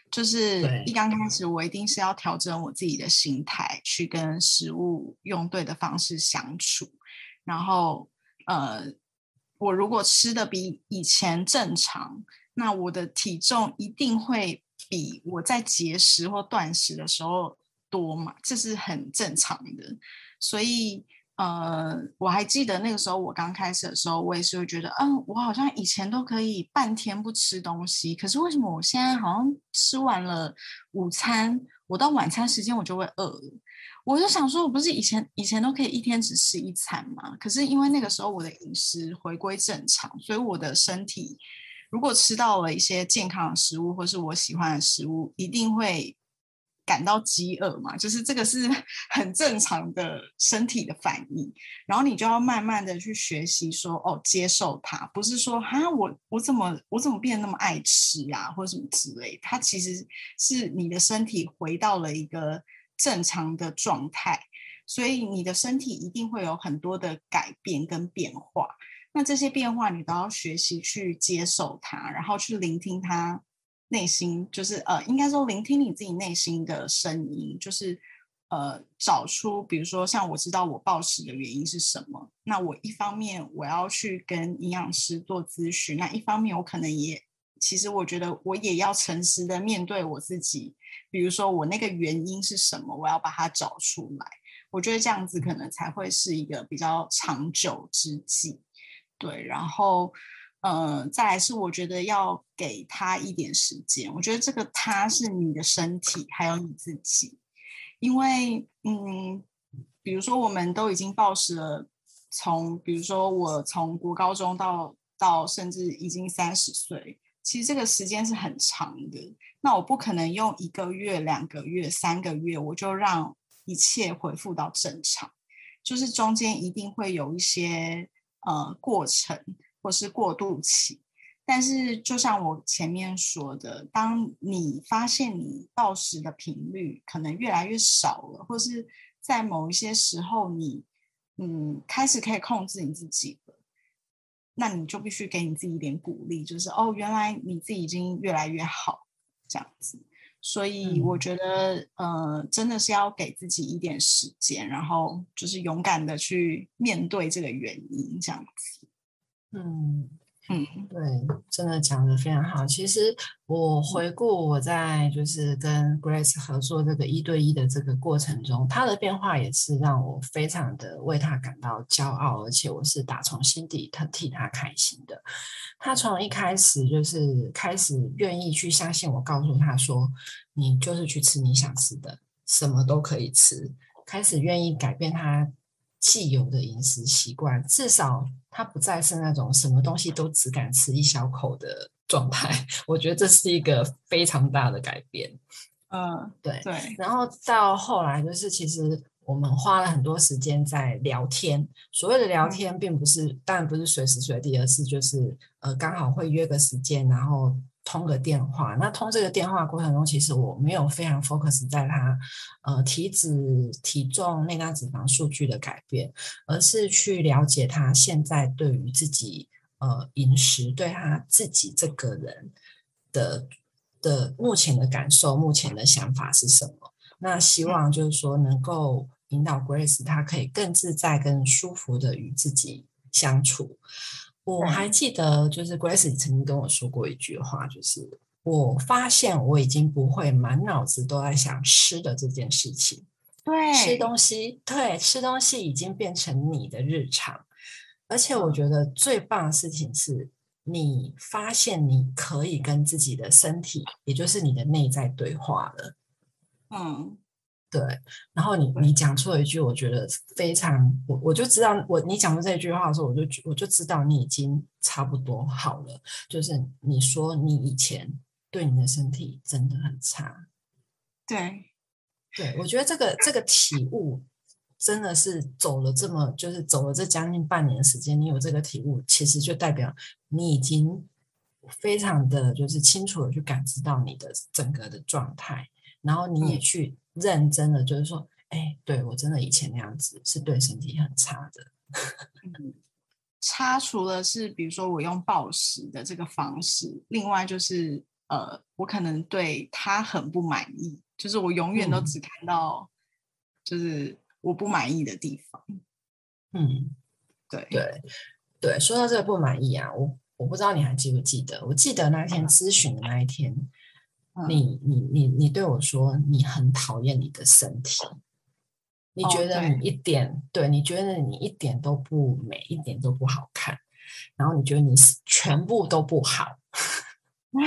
就是对一刚开始，我一定是要调整我自己的心态，去跟食物用对的方式相处。然后，呃，我如果吃的比以前正常，那我的体重一定会比我在节食或断食的时候多嘛，这是很正常的。所以，呃，我还记得那个时候我刚开始的时候，我也是会觉得，嗯，我好像以前都可以半天不吃东西，可是为什么我现在好像吃完了午餐，我到晚餐时间我就会饿？我就想说，我不是以前以前都可以一天只吃一餐吗？可是因为那个时候我的饮食回归正常，所以我的身体如果吃到了一些健康的食物，或是我喜欢的食物，一定会感到饥饿嘛，就是这个是 很正常的身体的反应。然后你就要慢慢的去学习说，哦，接受它，不是说哈，我我怎么我怎么变得那么爱吃啊，或者什么之类。它其实是你的身体回到了一个正常的状态，所以你的身体一定会有很多的改变跟变化。那这些变化你都要学习去接受它，然后去聆听它内心，就是呃，应该说聆听你自己内心的声音，就是呃，找出比如说像我知道我暴食的原因是什么，那我一方面我要去跟营养师做咨询，那一方面我可能也其实我觉得我也要诚实的面对我自己，比如说我那个原因是什么，我要把它找出来。我觉得这样子可能才会是一个比较长久之计。对，然后，呃，再来是我觉得要给他一点时间。我觉得这个他是你的身体，还有你自己，因为，嗯，比如说我们都已经暴食了，从比如说我从国高中到到甚至已经三十岁，其实这个时间是很长的。那我不可能用一个月、两个月、三个月，我就让一切恢复到正常，就是中间一定会有一些。呃，过程或是过渡期，但是就像我前面说的，当你发现你暴食的频率可能越来越少了，或是在某一些时候你嗯开始可以控制你自己了，那你就必须给你自己一点鼓励，就是哦，原来你自己已经越来越好这样子。所以我觉得，呃，真的是要给自己一点时间，然后就是勇敢的去面对这个原因，这样子。嗯嗯，对，真的讲的非常好。其实我回顾我在就是跟 Grace 合作这个一对一的这个过程中，他的变化也是让我非常的为他感到骄傲，而且我是打从心底他替他开心的。他从一开始就是开始愿意去相信我，告诉他说，你就是去吃你想吃的，什么都可以吃。开始愿意改变他既有的饮食习惯，至少他不再是那种什么东西都只敢吃一小口的 状态。我觉得这是一个非常大的改变。嗯，对对。然后到后来就是其实。我们花了很多时间在聊天。所谓的聊天，并不是当然不是随时随地，而是就是呃刚好会约个时间，然后通个电话。那通这个电话过程中，其实我没有非常 focus 在他呃体脂、体重、内脏脂肪数据的改变，而是去了解他现在对于自己呃饮食，对他自己这个人的的目前的感受、目前的想法是什么。那希望就是说能够。引导 Grace，她可以更自在、更舒服的与自己相处。我还记得，就是 Grace 曾经跟我说过一句话，就是我发现我已经不会满脑子都在想吃的这件事情。对，吃东西，对，吃东西已经变成你的日常。而且我觉得最棒的事情是，你发现你可以跟自己的身体，也就是你的内在对话了。嗯，对。然后你你讲出了一句，我觉得非常，我我就知道，我你讲出这句话的时候，我就我就知道你已经差不多好了。就是你说你以前对你的身体真的很差。对，对我觉得这个这个体悟。真的是走了这么，就是走了这将近半年的时间，你有这个体悟，其实就代表你已经非常的就是清楚的去感知到你的整个的状态，然后你也去认真的就是说，哎，对我真的以前那样子是对身体很差的。差除了是比如说我用暴食的这个方式，另外就是呃，我可能对他很不满意，就是我永远都只看到就是。我不满意的地方，嗯，对对对，说到这个不满意啊，我我不知道你还记不记得？我记得那天咨询的那一天，你你你你对我说你很讨厌你的身体，你觉得你一点对，你觉得你一点都不美，一点都不好看，然后你觉得你是全部都不好。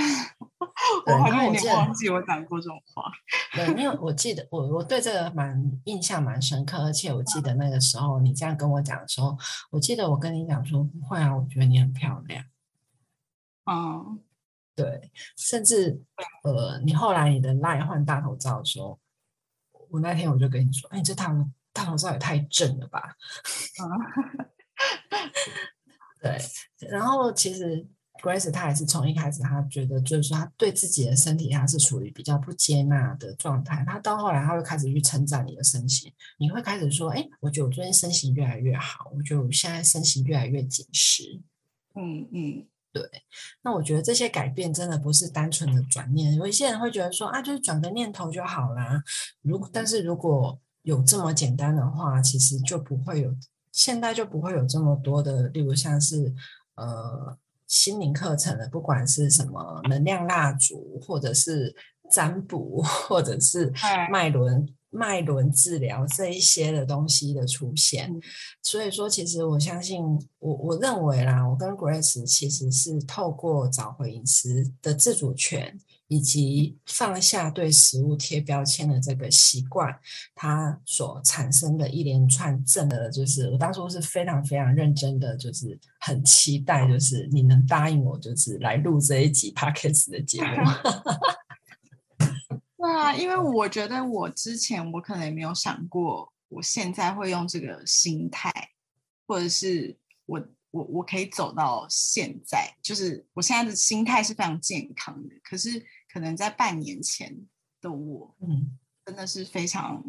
我好像有点忘记我讲过这种话。对，因为我记得我我对这个蛮印象蛮深刻，而且我记得那个时候你这样跟我讲的时候，我记得我跟你讲说不会啊，我觉得你很漂亮。嗯，对，甚至呃，你后来你的赖换大头照的时候，我那天我就跟你说，哎，这大头大头照也太正了吧。对，然后其实。Grace，她也是从一开始，她觉得就是说，她对自己的身体，他是处于比较不接纳的状态。她到后来，她会开始去称赞你的身形，你会开始说：“哎，我觉得我最近身形越来越好，我觉得我现在身形越来越紧实。”嗯嗯，对。那我觉得这些改变真的不是单纯的转念。有一些人会觉得说：“啊，就是转个念头就好啦。”如但是如果有这么简单的话，其实就不会有现在就不会有这么多的，例如像是呃。心灵课程的，不管是什么能量蜡烛，或者是占卜，或者是脉轮脉轮治疗这一些的东西的出现，所以说，其实我相信，我我认为啦，我跟 Grace 其实是透过找回饮食的自主权。以及放下对食物贴标签的这个习惯，它所产生的一连串正的，就是我当初是非常非常认真的，就是很期待，就是你能答应我，就是来录这一集 podcast 的节目。对啊，因为我觉得我之前我可能也没有想过，我现在会用这个心态，或者是我我我可以走到现在，就是我现在的心态是非常健康的，可是。可能在半年前的我，嗯，真的是非常，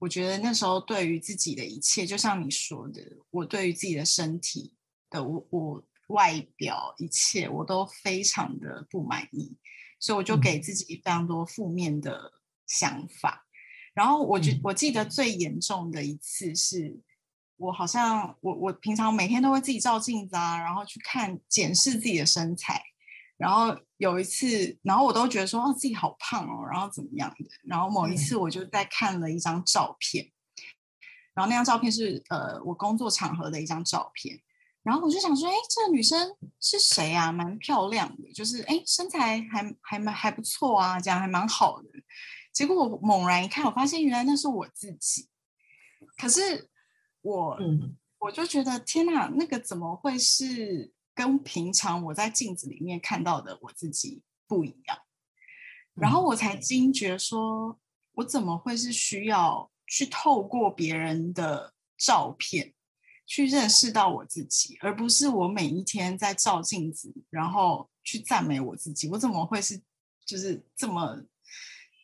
我觉得那时候对于自己的一切，就像你说的，我对于自己的身体的我我外表一切，我都非常的不满意，所以我就给自己非常多负面的想法。然后我觉我记得最严重的一次是，我好像我我平常每天都会自己照镜子啊，然后去看检视自己的身材。然后有一次，然后我都觉得说，哦，自己好胖哦，然后怎么样的？然后某一次，我就在看了一张照片，然后那张照片是呃我工作场合的一张照片，然后我就想说，哎，这个女生是谁啊？蛮漂亮的，就是哎身材还还蛮还不错啊，这样还蛮好的。结果我猛然一看，我发现原来那是我自己。可是我，我就觉得天哪，那个怎么会是？跟平常我在镜子里面看到的我自己不一样，然后我才惊觉说，我怎么会是需要去透过别人的照片去认识到我自己，而不是我每一天在照镜子，然后去赞美我自己？我怎么会是就是这么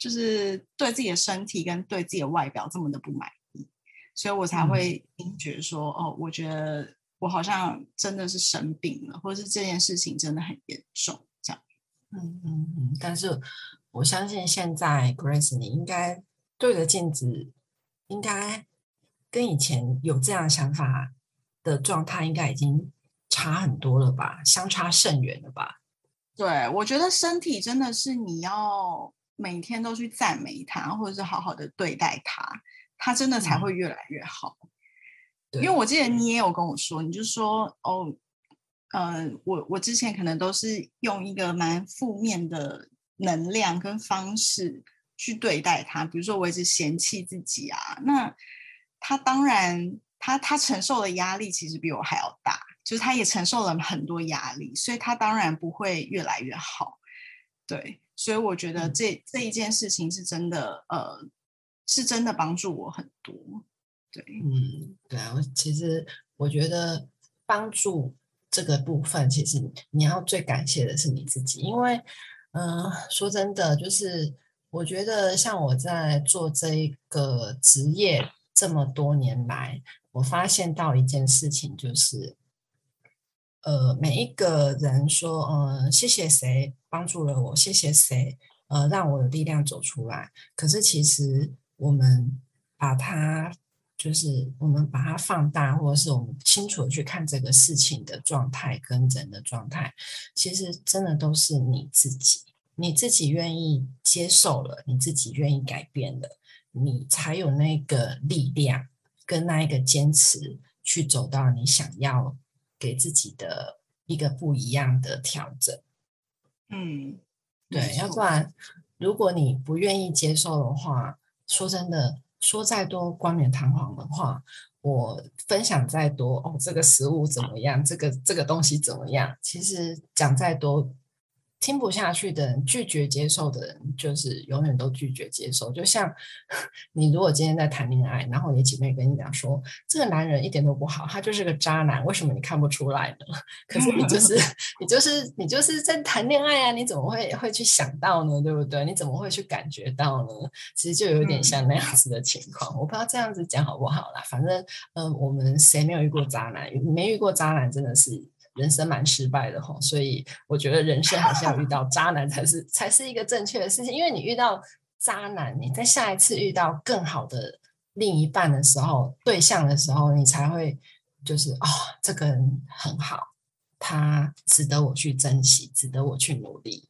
就是对自己的身体跟对自己的外表这么的不满意？所以我才会惊觉说，哦，我觉得。我好像真的是生病了，或者是这件事情真的很严重，这样。嗯嗯嗯。但是我相信现在 Grace，你应该对着镜子，应该跟以前有这样的想法的状态，应该已经差很多了吧？相差甚远了吧？对，我觉得身体真的是你要每天都去赞美它，或者是好好的对待它，它真的才会越来越好。因为我记得你也有跟我说，你就说哦，呃，我我之前可能都是用一个蛮负面的能量跟方式去对待它，比如说我一直嫌弃自己啊，那他当然他他承受的压力其实比我还要大，就是他也承受了很多压力，所以他当然不会越来越好。对，所以我觉得这这一件事情是真的，呃，是真的帮助我很多。对，嗯，对啊，我其实我觉得帮助这个部分，其实你要最感谢的是你自己，因为，嗯，说真的，就是我觉得像我在做这一个职业这么多年来，我发现到一件事情，就是，呃，每一个人说，呃，谢谢谁帮助了我，谢谢谁，呃，让我有力量走出来。可是其实我们把它。就是我们把它放大，或者是我们清楚的去看这个事情的状态跟人的状态，其实真的都是你自己，你自己愿意接受了，你自己愿意改变了，你才有那个力量跟那一个坚持去走到你想要给自己的一个不一样的调整。嗯，对，要不然如果你不愿意接受的话，说真的。说再多冠冕堂皇的话，我分享再多哦，这个食物怎么样？这个这个东西怎么样？其实讲再多。听不下去的人，拒绝接受的人，就是永远都拒绝接受。就像 你如果今天在谈恋爱，然后你姐妹跟你讲说，这个男人一点都不好，他就是个渣男，为什么你看不出来呢？可是你就是你就是你就是在谈恋爱啊，你怎么会会去想到呢？对不对？你怎么会去感觉到呢？其实就有点像那样子的情况。我不知道这样子讲好不好啦，反正嗯，我们谁没有遇过渣男？没遇过渣男，真的是。人生蛮失败的哈，所以我觉得人生还是要遇到渣男才是 才是一个正确的事情。因为你遇到渣男，你在下一次遇到更好的另一半的时候、对象的时候，你才会就是哦，这个人很好，他值得我去珍惜，值得我去努力，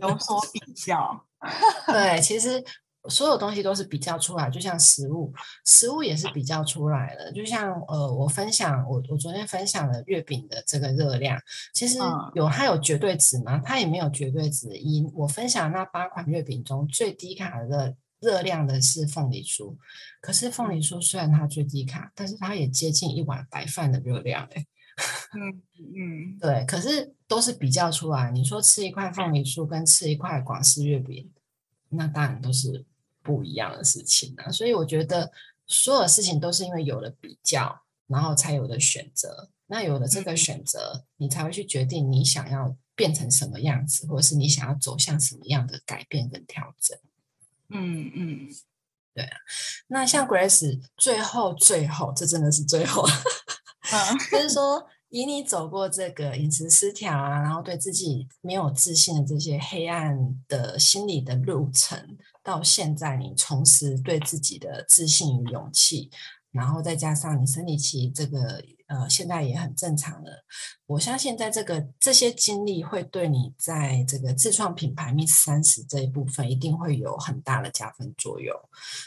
有所比较。对，其实。所有东西都是比较出来，就像食物，食物也是比较出来的。就像呃，我分享我我昨天分享了月饼的这个热量，其实有它有绝对值吗？它也没有绝对值。以我分享那八款月饼中最低卡的热量的是凤梨酥，可是凤梨酥虽然它最低卡，但是它也接近一碗白饭的热量哎。嗯嗯，对，可是都是比较出来。你说吃一块凤梨酥跟吃一块广式月饼，那当然都是。不一样的事情啊，所以我觉得所有事情都是因为有了比较，然后才有的选择。那有了这个选择，你才会去决定你想要变成什么样子，或者是你想要走向什么样的改变跟调整。嗯嗯，对啊。那像 Grace 最后最后，这真的是最后，就是说。以你走过这个饮食失调啊，然后对自己没有自信的这些黑暗的心理的路程，到现在你重拾对自己的自信与勇气，然后再加上你生理期这个呃现在也很正常了，我相信在这个这些经历会对你在这个自创品牌 Miss 三十这一部分一定会有很大的加分作用，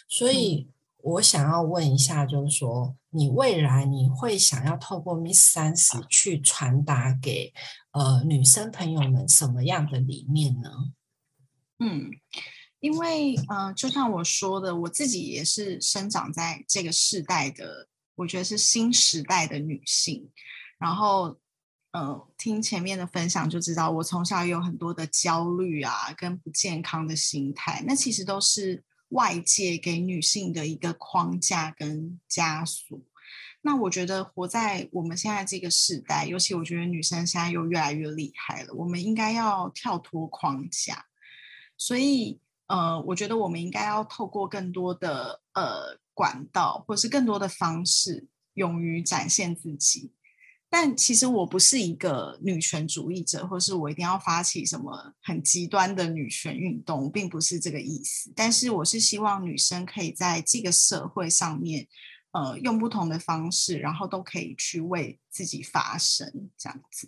所以。我想要问一下，就是说，你未来你会想要透过 Miss 三十去传达给呃女生朋友们什么样的理念呢？嗯，因为呃，就像我说的，我自己也是生长在这个时代的，我觉得是新时代的女性。然后，呃，听前面的分享就知道，我从小有很多的焦虑啊，跟不健康的心态，那其实都是。外界给女性的一个框架跟枷锁，那我觉得活在我们现在这个时代，尤其我觉得女生现在又越来越厉害了，我们应该要跳脱框架。所以，呃，我觉得我们应该要透过更多的呃管道，或是更多的方式，勇于展现自己。但其实我不是一个女权主义者，或是我一定要发起什么很极端的女权运动，并不是这个意思。但是我是希望女生可以在这个社会上面，呃，用不同的方式，然后都可以去为自己发声，这样子。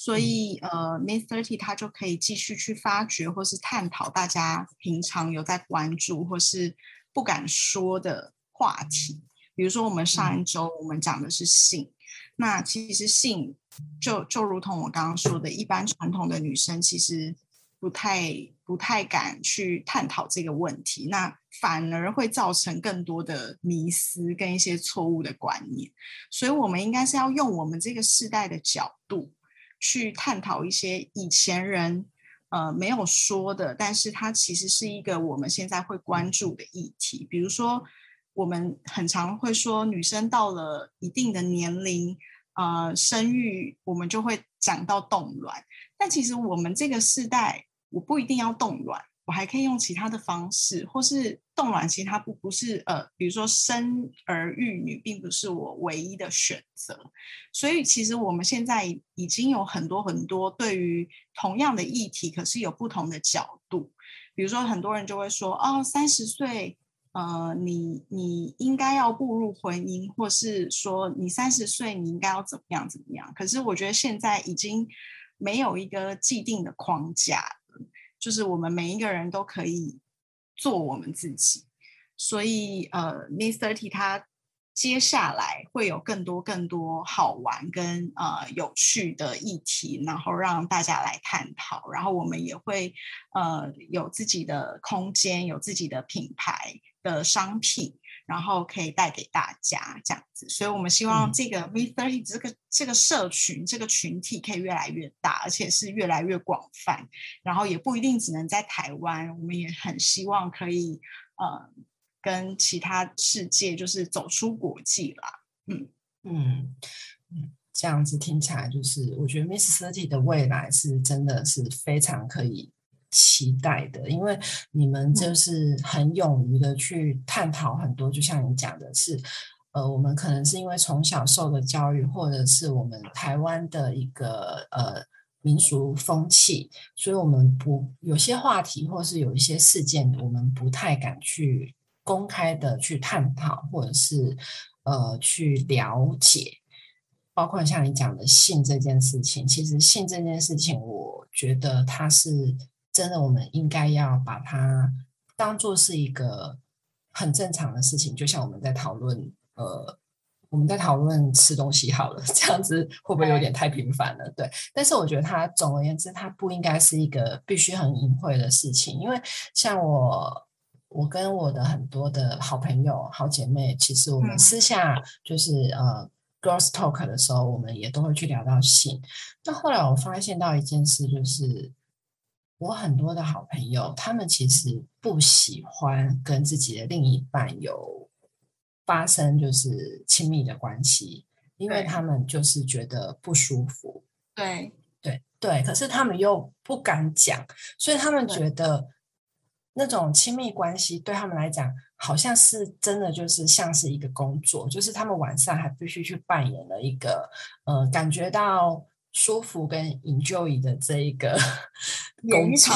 所以，呃，Miss Thirty 它就可以继续去发掘或是探讨大家平常有在关注或是不敢说的话题。比如说我们上一周我们讲的是性，那其实性就就如同我刚刚说的，一般传统的女生其实不太不太敢去探讨这个问题，那反而会造成更多的迷思跟一些错误的观念，所以我们应该是要用我们这个世代的角度去探讨一些以前人。呃，没有说的，但是它其实是一个我们现在会关注的议题。比如说，我们很常会说，女生到了一定的年龄，呃，生育，我们就会讲到冻卵。但其实我们这个世代，我不一定要冻卵。我还可以用其他的方式，或是冻卵，其他不不是呃，比如说生儿育女，并不是我唯一的选择。所以其实我们现在已经有很多很多对于同样的议题，可是有不同的角度。比如说很多人就会说，哦，三十岁，呃，你你应该要步入婚姻，或是说你三十岁你应该要怎么样怎么样。可是我觉得现在已经没有一个既定的框架。就是我们每一个人都可以做我们自己，所以呃，Miss Thirty 它接下来会有更多更多好玩跟呃有趣的议题，然后让大家来探讨，然后我们也会呃有自己的空间，有自己的品牌的商品。然后可以带给大家这样子，所以我们希望这个 V Thirty 这个这个社群这个群体可以越来越大，而且是越来越广泛。然后也不一定只能在台湾，我们也很希望可以呃跟其他世界就是走出国际啦。嗯嗯嗯，这样子听起来就是我觉得 Miss Thirty 的未来是真的是非常可以。期待的，因为你们就是很勇于的去探讨很多，就像你讲的是，呃，我们可能是因为从小受的教育，或者是我们台湾的一个呃民俗风气，所以我们不有些话题，或是有一些事件，我们不太敢去公开的去探讨，或者是呃去了解，包括像你讲的性这件事情，其实性这件事情，我觉得它是。真的，我们应该要把它当做是一个很正常的事情，就像我们在讨论，呃，我们在讨论吃东西好了，这样子会不会有点太频繁了？对，但是我觉得它总而言之，它不应该是一个必须很隐晦的事情，因为像我，我跟我的很多的好朋友、好姐妹，其实我们私下就是呃，girls talk 的时候，我们也都会去聊到性。那后来我发现到一件事，就是。我很多的好朋友，他们其实不喜欢跟自己的另一半有发生就是亲密的关系，因为他们就是觉得不舒服。对对对，可是他们又不敢讲，所以他们觉得那种亲密关系对他们来讲，好像是真的就是像是一个工作，就是他们晚上还必须去扮演了一个呃，感觉到。舒服跟 enjoy 的这一个 工作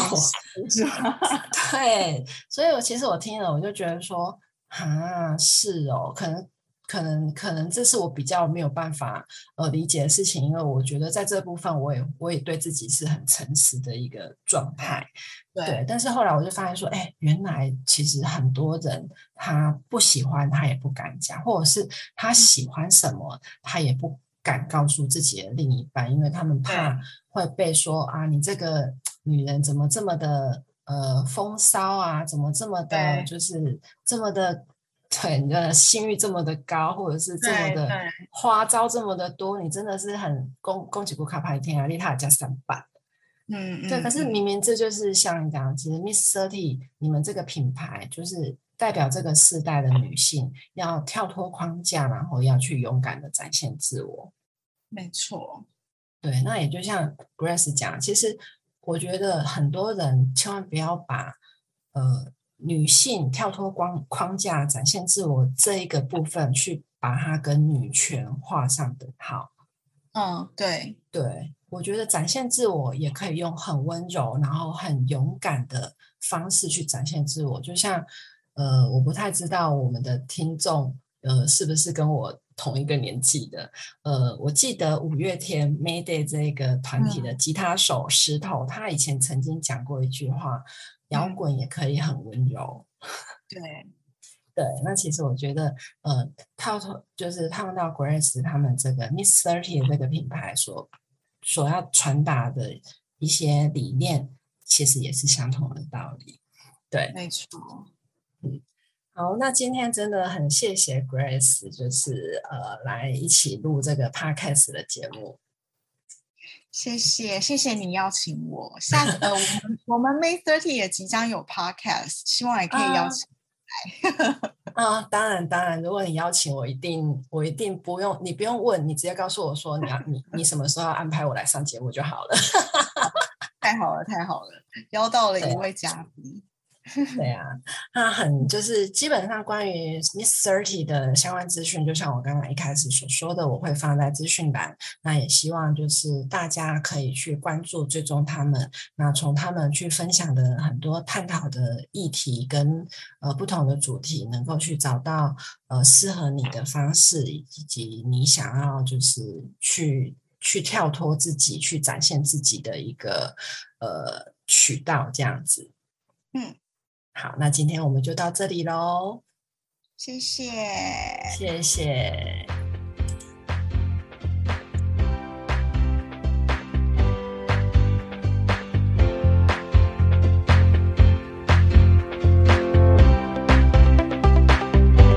是吧？对，所以我其实我听了，我就觉得说，啊，是哦，可能可能可能这是我比较没有办法呃理解的事情，因为我觉得在这部分，我也我也对自己是很诚实的一个状态。对，但是后来我就发现说，哎，原来其实很多人他不喜欢，他也不敢讲，或者是他喜欢什么，他也不。敢告诉自己的另一半，因为他们怕会被说啊，你这个女人怎么这么的呃风骚啊，怎么这么的，就是这么的，对你的性欲这么的高，或者是这么的花招这么的多，你真的是很恭恭喜不卡牌天啊，丽塔加三百，嗯，对，可是明明这就是像你讲，其实 Miss Thirty 你们这个品牌就是。代表这个世代的女性要跳脱框架，然后要去勇敢的展现自我。没错，对，那也就像 Grace 讲，其实我觉得很多人千万不要把呃女性跳脱框框架展现自我这一个部分去把它跟女权画上等号。嗯，对对，我觉得展现自我也可以用很温柔，然后很勇敢的方式去展现自我，就像。呃，我不太知道我们的听众呃是不是跟我同一个年纪的。呃，我记得五月天 Mayday 这个团体的吉他手石头，他以前曾经讲过一句话：摇滚也可以很温柔。对，对，那其实我觉得，呃，套头就是套到 Grace 他们这个 Miss Thirty 这个品牌所所要传达的一些理念，其实也是相同的道理。对，没错。嗯，好，那今天真的很谢谢 Grace，就是呃，来一起录这个 Podcast 的节目。谢谢，谢谢你邀请我。下次呃，我们我们 May Thirty 也即将有 Podcast，希望也可以邀请来。啊，当然当然，如果你邀请我，一定我一定不用你不用问，你直接告诉我说你要你你什么时候要安排我来上节目就好了。太好了，太好了，邀到了一位嘉宾。对啊，那很就是基本上关于 Miss Thirty 的相关资讯，就像我刚刚一开始所说的，我会放在资讯栏。那也希望就是大家可以去关注、追踪他们。那从他们去分享的很多探讨的议题跟呃不同的主题，能够去找到呃适合你的方式，以及你想要就是去去跳脱自己、去展现自己的一个呃渠道，这样子。嗯。好，那今天我们就到这里喽。谢谢，谢谢。